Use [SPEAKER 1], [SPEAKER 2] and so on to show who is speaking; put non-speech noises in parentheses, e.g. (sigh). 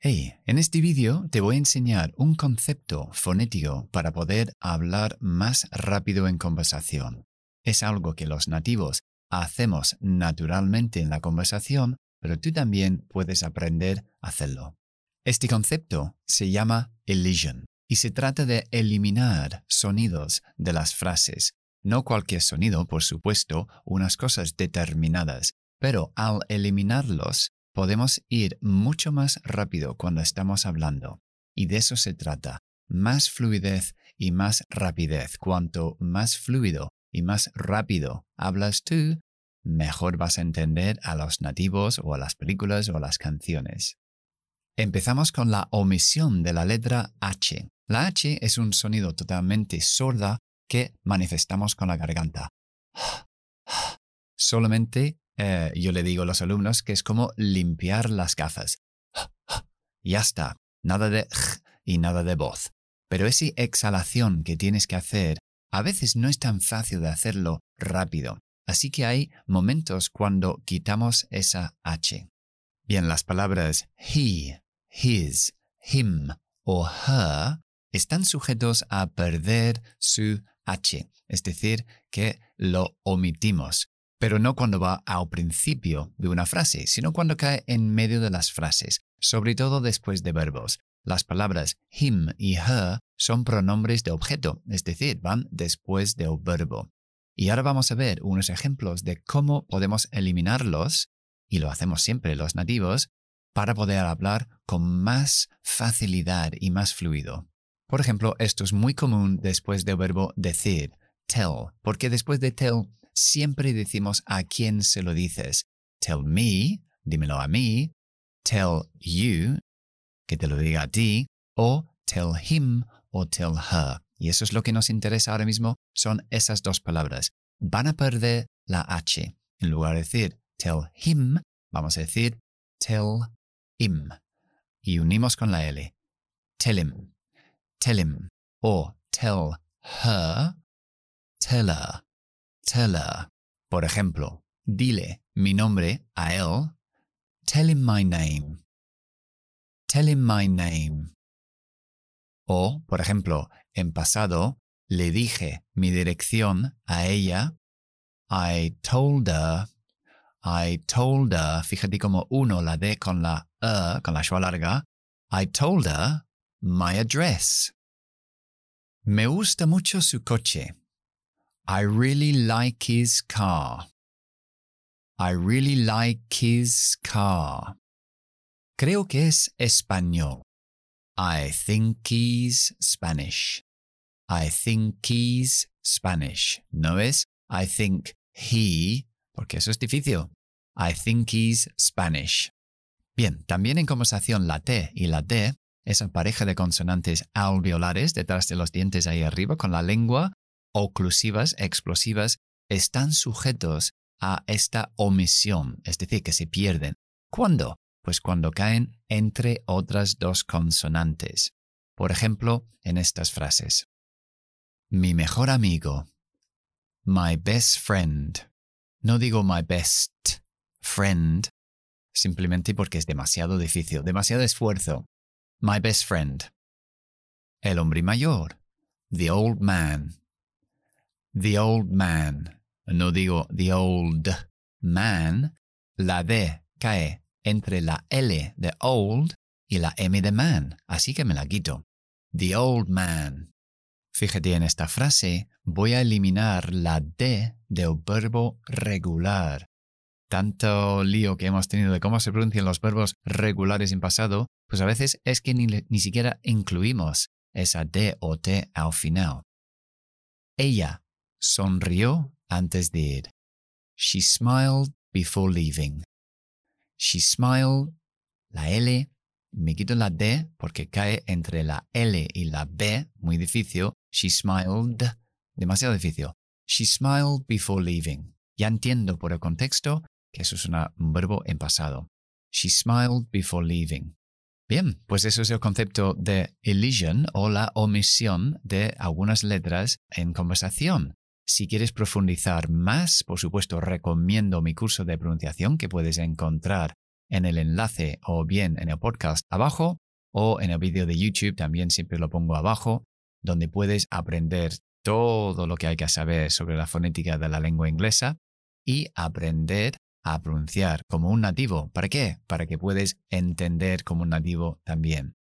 [SPEAKER 1] Hey, en este vídeo te voy a enseñar un concepto fonético para poder hablar más rápido en conversación. Es algo que los nativos hacemos naturalmente en la conversación, pero tú también puedes aprender a hacerlo. Este concepto se llama elision y se trata de eliminar sonidos de las frases. No cualquier sonido, por supuesto, unas cosas determinadas, pero al eliminarlos podemos ir mucho más rápido cuando estamos hablando. Y de eso se trata. Más fluidez y más rapidez. Cuanto más fluido y más rápido hablas tú, mejor vas a entender a los nativos o a las películas o a las canciones. Empezamos con la omisión de la letra H. La H es un sonido totalmente sorda que manifestamos con la garganta. (sighs) Solamente eh, yo le digo a los alumnos que es como limpiar las gafas. (gasps) Ya está, nada de y nada de voz. Pero esa exhalación que tienes que hacer a veces no es tan fácil de hacerlo rápido. Así que hay momentos cuando quitamos esa H. Bien, las palabras he, his, him o her están sujetos a perder su H, es decir, que lo omitimos pero no cuando va al principio de una frase, sino cuando cae en medio de las frases, sobre todo después de verbos. Las palabras him y her son pronombres de objeto, es decir, van después del verbo. Y ahora vamos a ver unos ejemplos de cómo podemos eliminarlos, y lo hacemos siempre los nativos, para poder hablar con más facilidad y más fluido. Por ejemplo, esto es muy común después del verbo decir, tell, porque después de tell siempre decimos a quién se lo dices. Tell me, dímelo a mí. Tell you, que te lo diga a ti. O tell him o tell her. Y eso es lo que nos interesa ahora mismo, son esas dos palabras. Van a perder la H. En lugar de decir tell him, vamos a decir tell him. Y unimos con la L. Tell him. Tell him. O tell her. Tell her her. Por ejemplo, dile mi nombre a él. Tell him my name. Tell him my name. O, por ejemplo, en pasado, le dije mi dirección a ella. I told her. I told her. Fíjate como uno la D con la E, con la schwa larga. I told her my address. Me gusta mucho su coche. I really like his car. I really like his car. Creo que es español. I think he's Spanish. I think he's Spanish. No es I think he, porque eso es difícil. I think he's Spanish. Bien, también en conversación la T y la D, esa pareja de consonantes alveolares detrás de los dientes ahí arriba con la lengua oclusivas, explosivas, están sujetos a esta omisión, es decir, que se pierden. ¿Cuándo? Pues cuando caen entre otras dos consonantes. Por ejemplo, en estas frases. Mi mejor amigo. My best friend. No digo my best friend, simplemente porque es demasiado difícil, demasiado esfuerzo. My best friend. El hombre mayor. The old man. The old man. No digo the old man. La D cae entre la L de old y la M de man, así que me la quito. The old man. Fíjate en esta frase, voy a eliminar la D del verbo regular. Tanto lío que hemos tenido de cómo se pronuncian los verbos regulares en pasado, pues a veces es que ni, ni siquiera incluimos esa D o T al final. Ella Sonrió antes de ir. She smiled before leaving. She smiled. La L. Me quito la D porque cae entre la L y la B. Muy difícil. She smiled. Demasiado difícil. She smiled before leaving. Ya entiendo por el contexto que eso es un verbo en pasado. She smiled before leaving. Bien, pues eso es el concepto de elision o la omisión de algunas letras en conversación. Si quieres profundizar más, por supuesto, recomiendo mi curso de pronunciación que puedes encontrar en el enlace o bien en el podcast abajo o en el vídeo de YouTube también siempre lo pongo abajo, donde puedes aprender todo lo que hay que saber sobre la fonética de la lengua inglesa y aprender a pronunciar como un nativo. ¿Para qué? Para que puedas entender como un nativo también.